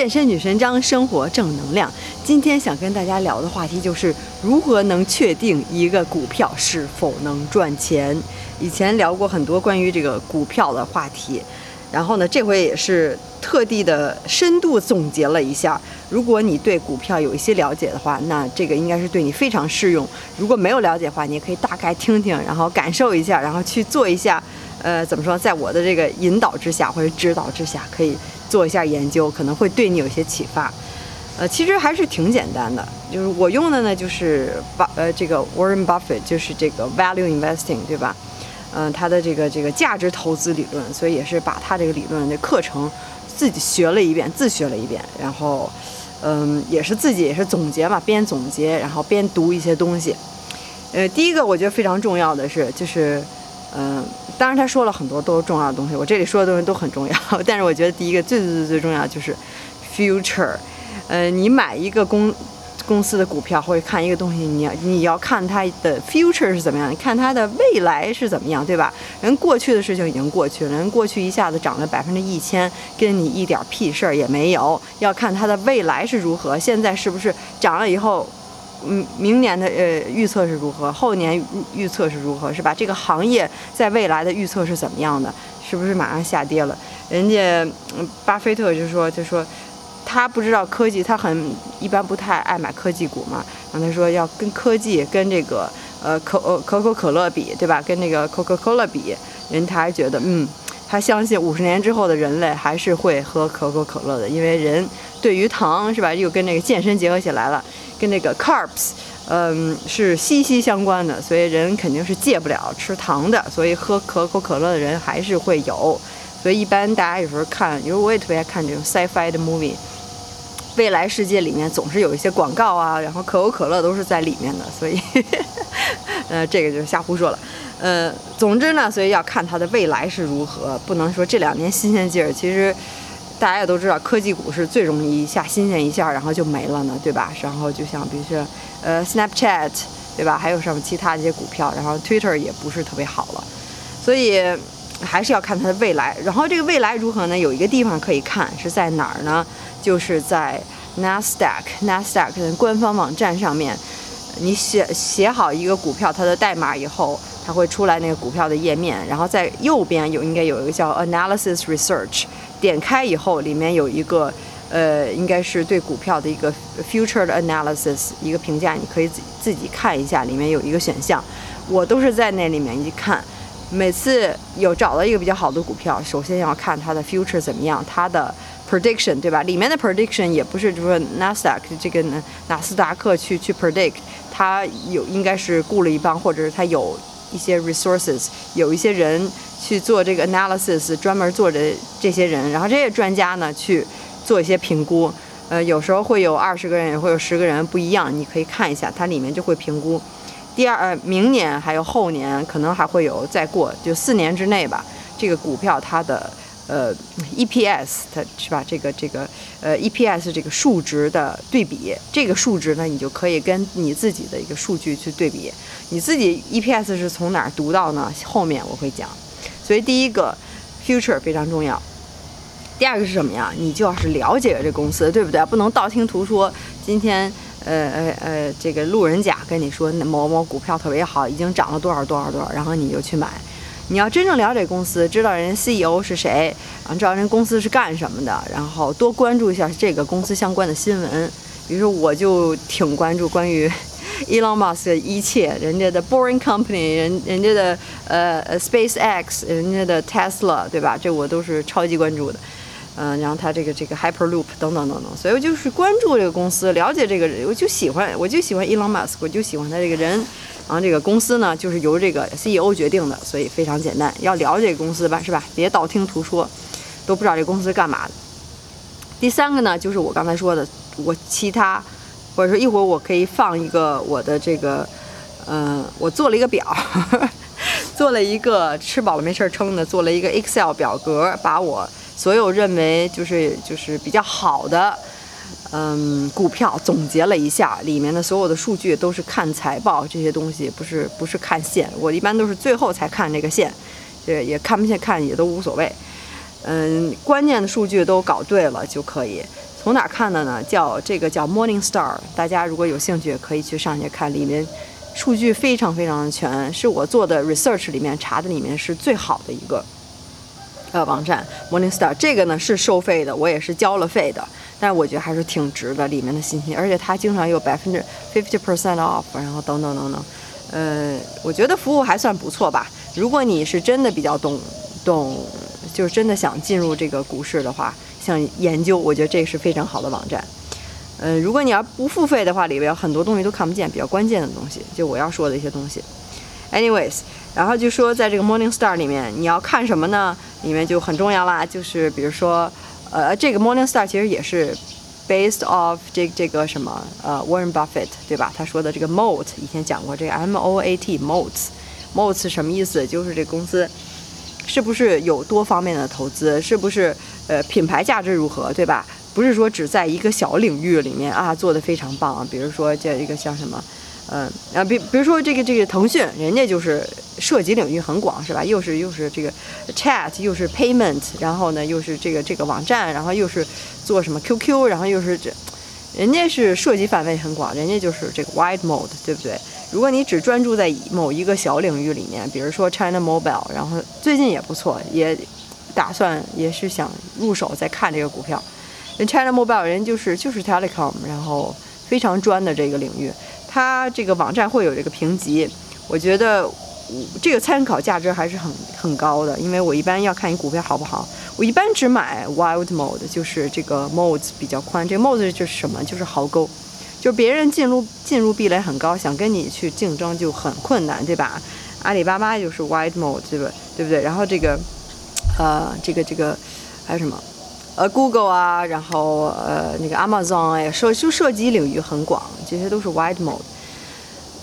健身女神张，生活正能量。今天想跟大家聊的话题就是如何能确定一个股票是否能赚钱。以前聊过很多关于这个股票的话题，然后呢，这回也是特地的深度总结了一下。如果你对股票有一些了解的话，那这个应该是对你非常适用。如果没有了解的话，你也可以大概听听，然后感受一下，然后去做一下。呃，怎么说，在我的这个引导之下或者指导之下，可以。做一下研究，可能会对你有些启发。呃，其实还是挺简单的，就是我用的呢，就是巴呃这个 Warren Buffett，就是这个 Value Investing，对吧？嗯，他的这个这个价值投资理论，所以也是把他这个理论的课程自己学了一遍，自学了一遍，然后嗯，也是自己也是总结嘛，边总结然后边读一些东西。呃，第一个我觉得非常重要的是，就是。嗯，当然他说了很多都是重要的东西，我这里说的东西都很重要。但是我觉得第一个最最最最重要就是 future。呃，你买一个公公司的股票或者看一个东西，你要你要看它的 future 是怎么样，看它的未来是怎么样，对吧？人过去的事情已经过去了，人过去一下子涨了百分之一千，跟你一点屁事儿也没有。要看它的未来是如何，现在是不是涨了以后。嗯，明年的呃预测是如何？后年预测是如何？是吧？这个行业在未来的预测是怎么样的？是不是马上下跌了？人家巴菲特就说，就说他不知道科技，他很一般不太爱买科技股嘛。然后他说要跟科技跟这个呃可可口可乐比，对吧？跟那个 Coca Cola 比，人他还觉得嗯，他相信五十年之后的人类还是会喝可口可乐的，因为人对于糖是吧，又跟那个健身结合起来了。跟那个 carbs，嗯，是息息相关的，所以人肯定是戒不了吃糖的，所以喝可口可乐的人还是会有。所以一般大家有时候看，因为我也特别爱看这种 sci-fi 的 movie，未来世界里面总是有一些广告啊，然后可口可乐都是在里面的，所以，呃，这个就瞎胡说了。呃，总之呢，所以要看它的未来是如何，不能说这两年新鲜劲儿，其实。大家也都知道，科技股是最容易一下新鲜一下，然后就没了呢，对吧？然后就像比如说，呃，Snapchat，对吧？还有什么其他一些股票，然后 Twitter 也不是特别好了，所以还是要看它的未来。然后这个未来如何呢？有一个地方可以看是在哪儿呢？就是在 Nasdaq，Nasdaq 的官方网站上面，你写写好一个股票它的代码以后，它会出来那个股票的页面，然后在右边有应该有一个叫 Analysis Research。点开以后，里面有一个，呃，应该是对股票的一个 future 的 analysis 一个评价，你可以自自己看一下，里面有一个选项，我都是在那里面一看，每次有找到一个比较好的股票，首先要看它的 future 怎么样，它的 prediction 对吧？里面的 prediction 也不是说 Nasdaq 这个纳斯达克去去 predict，它有应该是雇了一帮，或者是它有一些 resources，有一些人。去做这个 analysis，专门做的这些人，然后这些专家呢去做一些评估，呃，有时候会有二十个人，也会有十个人不一样，你可以看一下，它里面就会评估。第二，呃，明年还有后年，可能还会有再过，就四年之内吧，这个股票它的呃 EPS，它是吧？这个这个呃 EPS 这个数值的对比，这个数值呢，你就可以跟你自己的一个数据去对比。你自己 EPS 是从哪儿读到呢？后面我会讲。所以第一个，future 非常重要。第二个是什么呀？你就要是了解这公司，对不对？不能道听途说。今天，呃呃呃，这个路人甲跟你说某某股票特别好，已经涨了多少多少多少，然后你就去买。你要真正了解公司，知道人 CEO 是谁，然后知道人公司是干什么的，然后多关注一下这个公司相关的新闻。比如说，我就挺关注关于。Elon Musk 的一切，人家的 Boring Company，人人家的呃呃 SpaceX，人家的 Tesla，对吧？这我都是超级关注的。嗯，然后他这个这个 Hyperloop 等等等等，所以我就是关注这个公司，了解这个人，我就喜欢，我就喜欢 Elon Musk，我就喜欢他这个人。然后这个公司呢，就是由这个 CEO 决定的，所以非常简单，要了解公司吧，是吧？别道听途说，都不知道这公司干嘛的。第三个呢，就是我刚才说的，我其他。或者说一会儿我可以放一个我的这个，嗯，我做了一个表，做了一个吃饱了没事儿撑的，做了一个 Excel 表格，把我所有认为就是就是比较好的，嗯，股票总结了一下，里面的所有的数据都是看财报这些东西，不是不是看线，我一般都是最后才看这个线，这也看不见看也都无所谓，嗯，关键的数据都搞对了就可以。从哪看的呢？叫这个叫 Morning Star，大家如果有兴趣可以去上去看，里面数据非常非常的全，是我做的 research 里面查的里面是最好的一个呃网站 Morning Star。这个呢是收费的，我也是交了费的，但是我觉得还是挺值的，里面的信息，而且它经常有百分之 fifty percent off，然后等等等等，呃，我觉得服务还算不错吧。如果你是真的比较懂懂，就是真的想进入这个股市的话，想研究，我觉得这是非常好的网站。呃，如果你要不付费的话，里边很多东西都看不见，比较关键的东西，就我要说的一些东西。Anyways，然后就说在这个 Morning Star 里面，你要看什么呢？里面就很重要啦，就是比如说，呃，这个 Morning Star 其实也是 based off 这这个什么，呃，Warren Buffett 对吧？他说的这个 Moat，以前讲过这个 M O A T Moats。Moats 什么意思？就是这公司是不是有多方面的投资？是不是呃品牌价值如何，对吧？不是说只在一个小领域里面啊做的非常棒。比如说这一个像什么，嗯啊，比比如说这个这个腾讯，人家就是涉及领域很广，是吧？又是又是这个 chat，又是 payment，然后呢又是这个这个网站，然后又是做什么 QQ，然后又是这，人家是涉及范围很广，人家就是这个 wide mode，对不对？如果你只专注在某一个小领域里面，比如说 China Mobile，然后最近也不错，也打算也是想入手再看这个股票。人 China Mobile 人就是就是 telecom，然后非常专的这个领域，它这个网站会有这个评级，我觉得这个参考价值还是很很高的。因为我一般要看你股票好不好，我一般只买 Wild Mode，就是这个 modes 比较宽。这个 modes 就是什么？就是壕沟。就别人进入进入壁垒很高，想跟你去竞争就很困难，对吧？阿里巴巴就是 wide mode，对吧？对不对？然后这个，呃，这个这个还有什么？呃，Google 啊，然后呃那个 Amazon 哎，涉就涉及领域很广，这些都是 wide mode。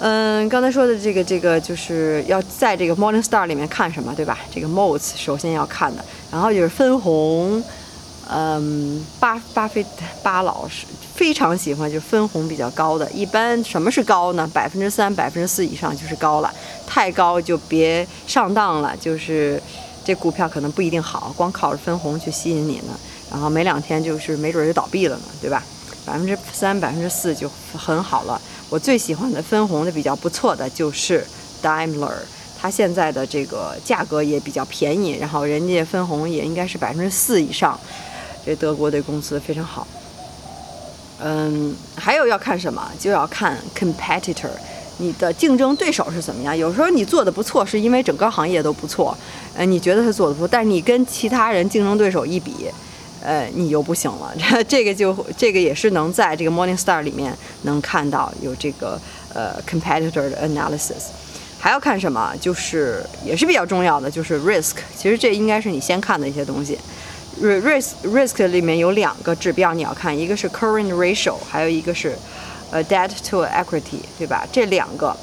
嗯，刚才说的这个这个就是要在这个 Morning Star 里面看什么，对吧？这个 modes 首先要看的，然后就是分红。嗯，巴巴菲特巴老师非常喜欢就是分红比较高的，一般什么是高呢？百分之三、百分之四以上就是高了，太高就别上当了，就是这股票可能不一定好，光靠着分红去吸引你呢，然后没两天就是没准就倒闭了呢，对吧？百分之三、百分之四就很好了。我最喜欢的分红的比较不错的就是 Daimler，它现在的这个价格也比较便宜，然后人家分红也应该是百分之四以上。这德国的公司非常好，嗯，还有要看什么？就要看 competitor，你的竞争对手是怎么样？有时候你做的不错，是因为整个行业都不错，呃，你觉得他做的不错，但是你跟其他人竞争对手一比，呃，你又不行了。这个就这个也是能在这个 Morning Star 里面能看到有这个呃 competitor 的 analysis。还要看什么？就是也是比较重要的，就是 risk。其实这应该是你先看的一些东西。risk risk 里面有两个指标你要看，一个是 current ratio，还有一个是呃 debt to equity，对吧？这两个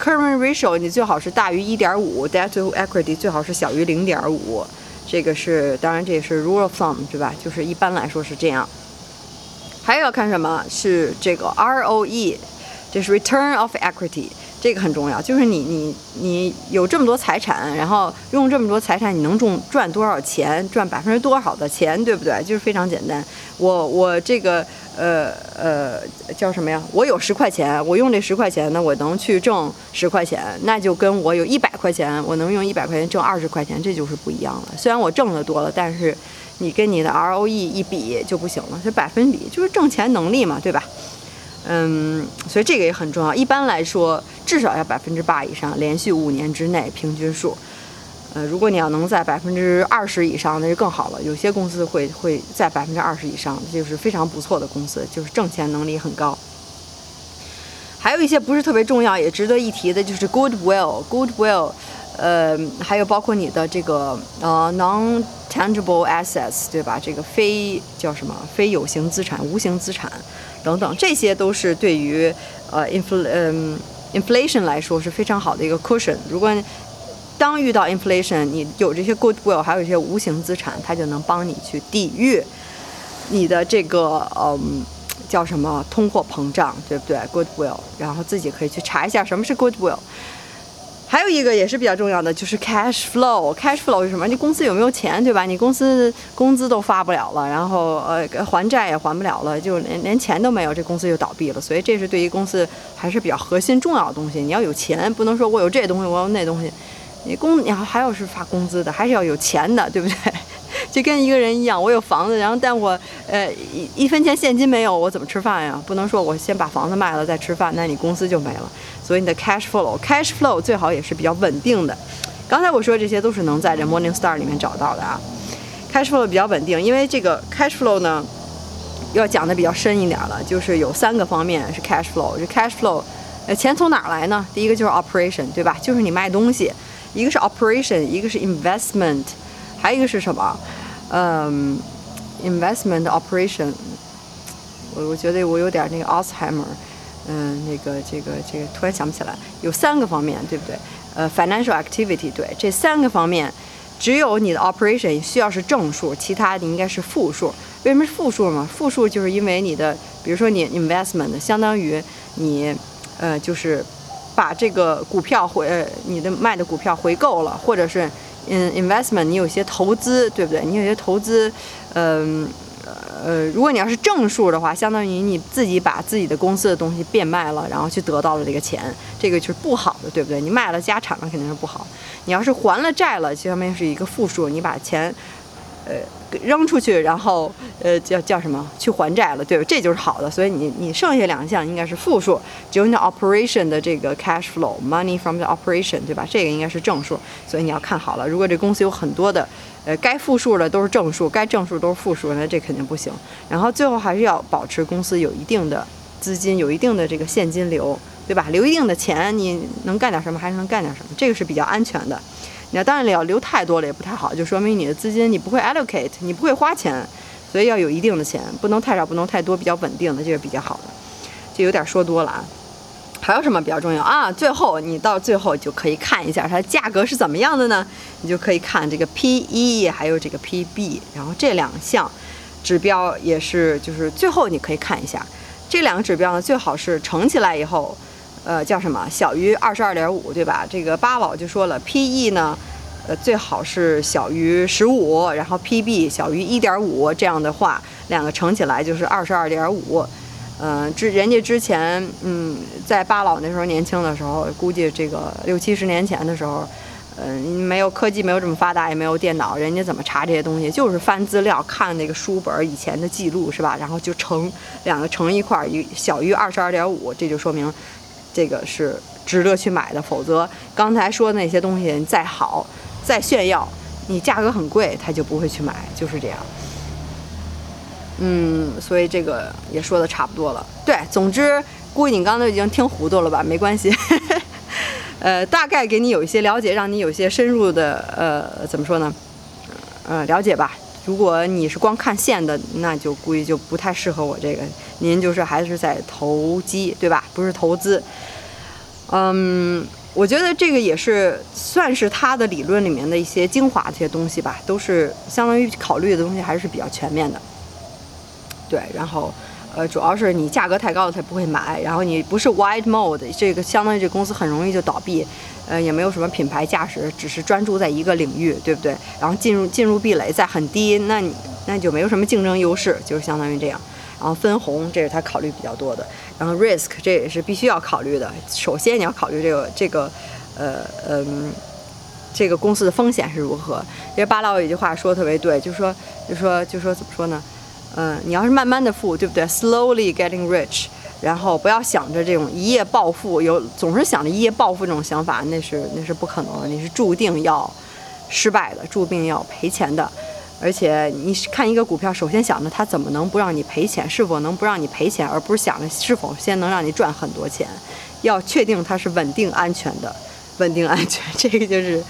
current ratio 你最好是大于一点五，debt to equity 最好是小于零点五。这个是当然这也是 rule of thumb，对吧？就是一般来说是这样。还有要看什么？是这个 ROE，这是 return of equity。这个很重要，就是你你你有这么多财产，然后用这么多财产，你能赚赚多少钱，赚百分之多少的钱，对不对？就是非常简单。我我这个呃呃叫什么呀？我有十块钱，我用这十块钱呢，我能去挣十块钱，那就跟我有一百块钱，我能用一百块钱挣二十块钱，这就是不一样了。虽然我挣的多了，但是你跟你的 ROE 一比就不行了，是百分比，就是挣钱能力嘛，对吧？嗯，所以这个也很重要。一般来说，至少要百分之八以上，连续五年之内平均数。呃，如果你要能在百分之二十以上，那就更好了。有些公司会会在百分之二十以上，就是非常不错的公司，就是挣钱能力很高。还有一些不是特别重要，也值得一提的，就是 goodwill，goodwill，呃，还有包括你的这个呃 non-tangible assets，对吧？这个非叫什么？非有形资产、无形资产。等等，这些都是对于呃 infl 嗯 inflation 来说是非常好的一个 cushion。如果当遇到 inflation，你有这些 goodwill，还有一些无形资产，它就能帮你去抵御你的这个嗯叫什么通货膨胀，对不对？goodwill，然后自己可以去查一下什么是 goodwill。还有一个也是比较重要的，就是 cash flow。cash flow 是什么？你公司有没有钱，对吧？你公司工资都发不了了，然后呃还债也还不了了，就连连钱都没有，这公司就倒闭了。所以这是对于公司还是比较核心重要的东西。你要有钱，不能说我有这东西，我有那东西。你工你要还要是发工资的，还是要有钱的，对不对？就跟一个人一样，我有房子，然后但我呃一一分钱现金没有，我怎么吃饭呀？不能说我先把房子卖了再吃饭，那你公司就没了。所以你的 cash flow，cash flow 最好也是比较稳定的。刚才我说这些都是能在这 Morning Star 里面找到的啊。cash flow 比较稳定，因为这个 cash flow 呢要讲的比较深一点了，就是有三个方面是 cash flow。这 cash flow，呃，钱从哪儿来呢？第一个就是 operation，对吧？就是你卖东西。一个是 operation，一个是 investment，还有一个是什么？嗯，investment operation。我我觉得我有点那个 Alzheimer。嗯，那个，这个，这个，突然想不起来，有三个方面，对不对？呃，financial activity，对，这三个方面，只有你的 operation 需要是正数，其他的应该是负数。为什么是负数嘛？负数就是因为你的，比如说你 investment，相当于你，呃，就是把这个股票回，呃，你的卖的股票回购了，或者是，嗯，investment，你有些投资，对不对？你有些投资，嗯。呃，如果你要是正数的话，相当于你自己把自己的公司的东西变卖了，然后去得到了这个钱，这个就是不好的，对不对？你卖了家产了，肯定是不好。你要是还了债了，相当于是一个负数，你把钱，呃，扔出去，然后呃，叫叫什么？去还债了，对吧？这就是好的。所以你你剩下两项应该是负数，只有你 operation 的这个 cash flow，money from the operation，对吧？这个应该是正数，所以你要看好了。如果这公司有很多的。呃，该负数的都是正数，该正数都是负数，那这肯定不行。然后最后还是要保持公司有一定的资金，有一定的这个现金流，对吧？留一定的钱，你能干点什么还是能干点什么，这个是比较安全的。那当然要留太多了也不太好，就说明你的资金你不会 allocate，你不会花钱，所以要有一定的钱，不能太少，不能太多，比较稳定的，这是比较好的。这有点说多了啊。还有什么比较重要啊？最后你到最后就可以看一下它价格是怎么样的呢？你就可以看这个 P/E 还有这个 P/B，然后这两项指标也是，就是最后你可以看一下这两个指标呢，最好是乘起来以后，呃，叫什么？小于二十二点五，对吧？这个巴老就说了，P/E 呢，呃，最好是小于十五，然后 P/B 小于一点五，这样的话，两个乘起来就是二十二点五。嗯，之人家之前，嗯，在巴老那时候年轻的时候，估计这个六七十年前的时候，嗯，没有科技，没有这么发达，也没有电脑，人家怎么查这些东西？就是翻资料，看那个书本以前的记录，是吧？然后就乘两个乘一块儿，一小于二十二点五，这就说明这个是值得去买的。否则刚才说的那些东西再好，再炫耀，你价格很贵，他就不会去买，就是这样。嗯，所以这个也说的差不多了。对，总之估计你刚才已经听糊涂了吧？没关系，呃，大概给你有一些了解，让你有些深入的呃，怎么说呢？呃，了解吧。如果你是光看线的，那就估计就不太适合我这个。您就是还是在投机，对吧？不是投资。嗯，我觉得这个也是算是他的理论里面的一些精华这些东西吧，都是相当于考虑的东西还是比较全面的。对，然后，呃，主要是你价格太高了，他不会买。然后你不是 wide mode，这个相当于这公司很容易就倒闭，呃，也没有什么品牌价值，只是专注在一个领域，对不对？然后进入进入壁垒在很低，那你那就没有什么竞争优势，就是相当于这样。然后分红，这是他考虑比较多的。然后 risk，这也是必须要考虑的。首先你要考虑这个这个，呃嗯，这个公司的风险是如何。因为巴老有一句话说的特别对，就说就说就说怎么说呢？嗯，你要是慢慢的富，对不对？Slowly getting rich，然后不要想着这种一夜暴富，有总是想着一夜暴富这种想法，那是那是不可能的，你是注定要失败的，注定要赔钱的。而且你看一个股票，首先想着它怎么能不让你赔钱，是否能不让你赔钱，而不是想着是否先能让你赚很多钱。要确定它是稳定安全的，稳定安全，这个就是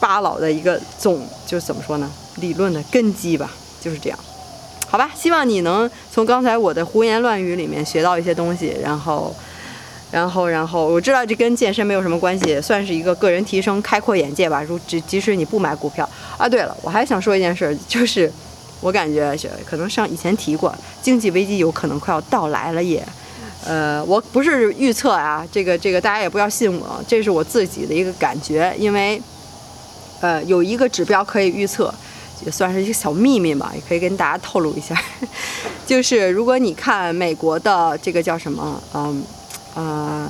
巴老的一个总，就怎么说呢？理论的根基吧，就是这样。好吧，希望你能从刚才我的胡言乱语里面学到一些东西，然后，然后，然后，我知道这跟健身没有什么关系，算是一个个人提升、开阔眼界吧。如即即使你不买股票啊，对了，我还想说一件事，就是我感觉可能上以前提过，经济危机有可能快要到来了，也，呃，我不是预测啊，这个这个大家也不要信我，这是我自己的一个感觉，因为呃有一个指标可以预测，也算是一个小秘密吧，也可以跟大家透露一下，就是如果你看美国的这个叫什么，嗯呃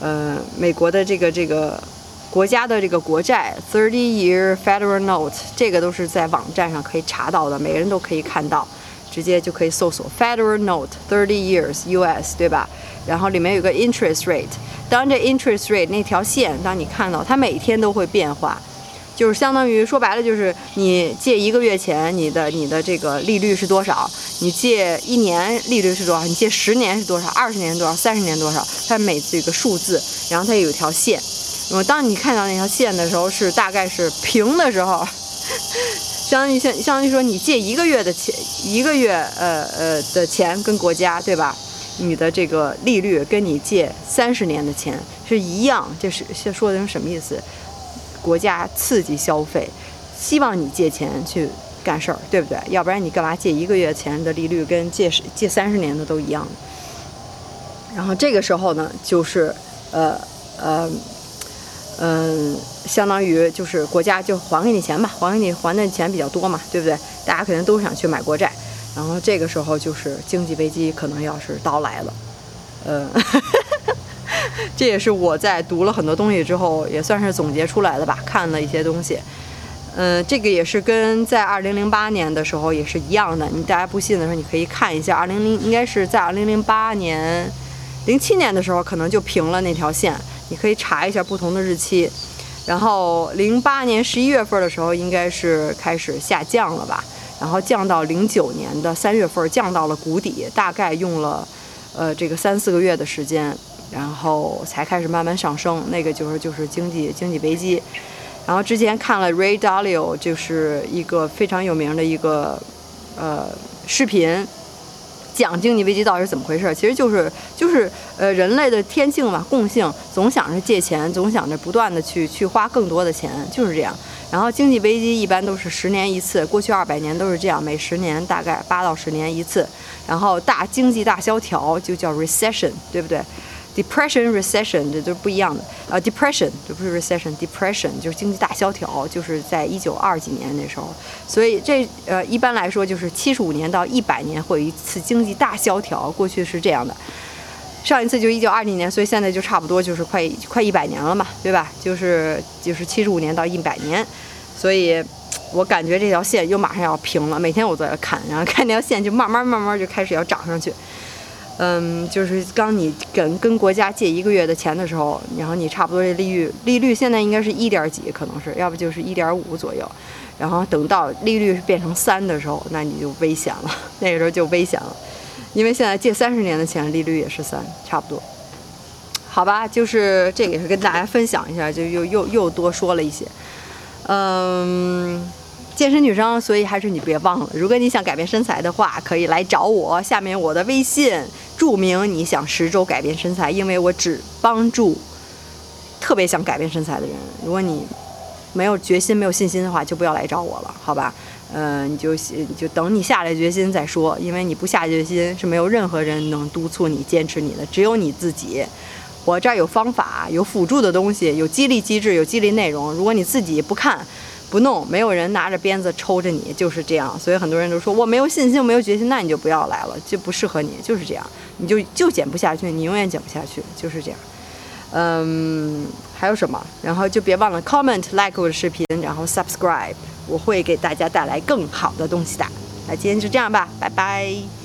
呃美国的这个这个国家的这个国债 thirty year federal note，这个都是在网站上可以查到的，每个人都可以看到。直接就可以搜索 Federal Note thirty years U.S. 对吧？然后里面有个 interest rate，当这 interest rate 那条线，当你看到它每天都会变化，就是相当于说白了就是你借一个月钱，你的你的这个利率是多少？你借一年利率是多少？你借十年是多少？二十年多少？三十年多少？它每次有个数字，然后它有一条线。那么当你看到那条线的时候，是大概是平的时候。相当于相相当于说，你借一个月的钱，一个月呃呃的钱跟国家对吧？你的这个利率跟你借三十年的钱是一样，这是说的是什么意思？国家刺激消费，希望你借钱去干事儿，对不对？要不然你干嘛借一个月钱的利率跟借借三十年的都一样？然后这个时候呢，就是呃呃。嗯，相当于就是国家就还给你钱吧，还给你还的钱比较多嘛，对不对？大家肯定都想去买国债，然后这个时候就是经济危机可能要是到来了，呃，这也是我在读了很多东西之后也算是总结出来的吧，看了一些东西，嗯，这个也是跟在二零零八年的时候也是一样的，你大家不信的时候你可以看一下，二零零应该是在二零零八年、零七年的时候可能就平了那条线。你可以查一下不同的日期，然后零八年十一月份的时候应该是开始下降了吧，然后降到零九年的三月份降到了谷底，大概用了呃这个三四个月的时间，然后才开始慢慢上升。那个就是就是经济经济危机，然后之前看了 Ray Dalio 就是一个非常有名的一个呃视频。讲经济危机到底是怎么回事？其实就是就是呃人类的天性嘛，共性，总想着借钱，总想着不断的去去花更多的钱，就是这样。然后经济危机一般都是十年一次，过去二百年都是这样，每十年大概八到十年一次。然后大经济大萧条就叫 recession，对不对？Depression, recession，这都是不一样的。呃，depression 这不是 recession，depression 就是经济大萧条，就是在一九二几年那时候。所以这呃一般来说就是七十五年到一百年会有一次经济大萧条，过去是这样的。上一次就一九二几年，所以现在就差不多就是快快一百年了嘛，对吧？就是就是七十五年到一百年，所以我感觉这条线又马上要平了。每天我都在看，然后看那条线就慢慢慢慢就开始要涨上去。嗯，就是刚你跟跟国家借一个月的钱的时候，然后你差不多这利率利率现在应该是一点几，可能是要不就是一点五左右，然后等到利率变成三的时候，那你就危险了，那个时候就危险了，因为现在借三十年的钱利率也是三，差不多。好吧，就是这个也是跟大家分享一下，就又又又多说了一些，嗯。健身女生，所以还是你别忘了，如果你想改变身材的话，可以来找我。下面我的微信注明你想十周改变身材，因为我只帮助特别想改变身材的人。如果你没有决心、没有信心的话，就不要来找我了，好吧？嗯，你就就等你下了决心再说，因为你不下决心是没有任何人能督促你坚持你的，只有你自己。我这儿有方法，有辅助的东西，有激励机制，有激励内容。如果你自己不看。不弄，没有人拿着鞭子抽着你，就是这样。所以很多人都说我没有信心，没有决心，那你就不要来了，就不适合你，就是这样，你就就减不下去，你永远减不下去，就是这样。嗯，还有什么？然后就别忘了 comment like 我的视频，然后 subscribe，我会给大家带来更好的东西的。那今天就这样吧，拜拜。